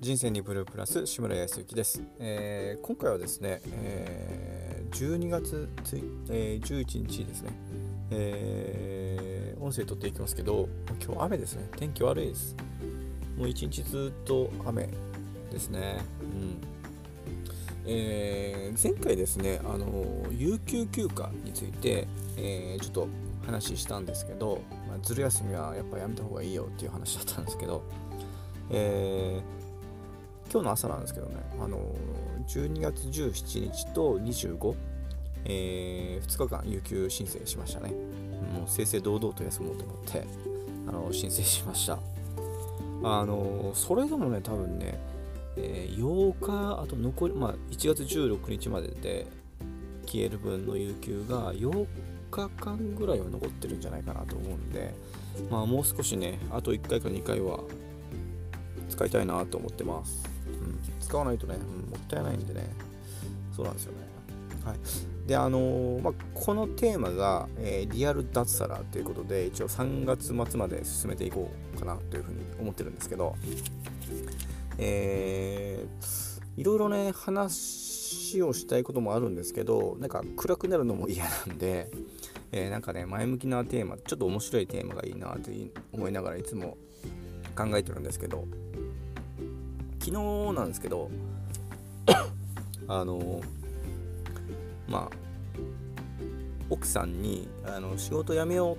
人生にブループラス志村康之です、えー、今回はですね、えー、12月つい、えー、11日ですね、えー、音声撮っていきますけど今日雨ですね。天気悪いです。もう一日ずっと雨ですね。うん。えー、前回ですねあの有給休暇について、えー、ちょっと話したんですけど、まあ、ずる休みはやっぱやめた方がいいよっていう話だったんですけど、えー、今日の朝なんですけどね、あの12月17日と25、えー、2日間有給申請しましたね。もう正々堂々と休もうと思って、あの申請しました。あのそれでもね、多分ね、えー、8日、あと残り、まあ、1月16日までで消える分の有給が8日間ぐらいは残ってるんじゃないかなと思うんで、まあ、もう少しね、あと1回か2回は使いたいなと思ってます。うん、使わないとね、うん、もったいないんでね、そうなんですよね。はい。で、あのー、まあ、このテーマが、えー、リアル脱サラということで、一応3月末まで進めていこうかなというふうに思ってるんですけど、えー、いろいろね、話をしたいこともあるんですけど、なんか暗くなるのも嫌なんで、えー、なんかね、前向きなテーマ、ちょっと面白いテーマがいいなと思いながらいつも考えてるんですけど、昨日なんですけどあのまあ奥さんにあの仕事辞めよ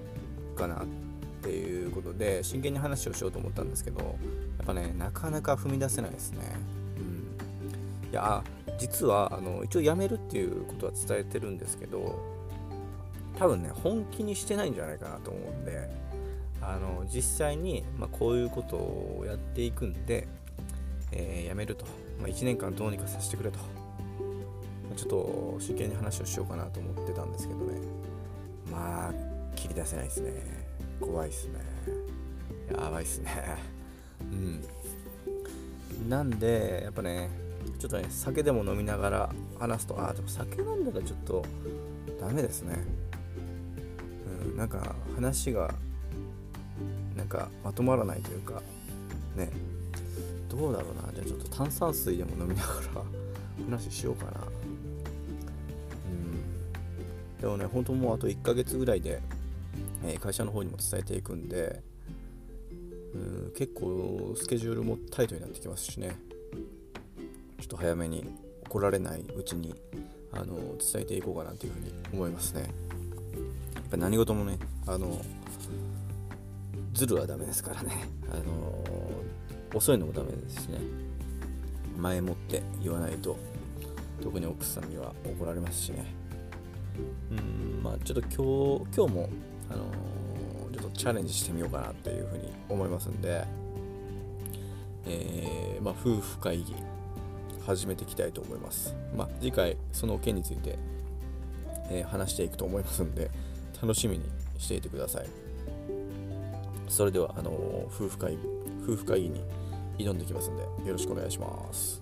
うかなっていうことで真剣に話をしようと思ったんですけどやっぱねなかなか踏み出せないですね。うん、いや実はあの一応辞めるっていうことは伝えてるんですけど多分ね本気にしてないんじゃないかなと思うんであの実際に、まあ、こういうことをやっていくんでえー、辞めると、まあ、1年間どうにかさせてくれと、まあ、ちょっと真剣に話をしようかなと思ってたんですけどね。まあ切り出せないですね。怖いっすね。やばいっすね。うん。なんでやっぱねちょっとね酒でも飲みながら話すとあでも酒飲んだらちょっとダメですね。うんなんか話がなんかまとまらないというかね。どうだろうな。じゃあちょっと炭酸水でも飲みながら 話しようかな。うん。でもね本当もうあと1ヶ月ぐらいで、え、会社の方にも伝えていくんでうん結構スケジュールもタイトになってきますしね。ちょっと早めに怒られないうちにあの伝えていこうかなというふうに思いますね。やっぱ何事もねあのズルはダメですからね。あの遅いのもダメですしね。前もって言わないと特に奥さんには怒られますしね。うんまあちょっと今日今日もあのー、ちょっとチャレンジしてみようかなっていうふうに思いますんでえー、まあ夫婦会議始めていきたいと思います。まあ次回その件について、えー、話していくと思いますんで楽しみにしていてください。それではあの夫婦会議夫婦会議に挑んでいきますんでよろしくお願いします。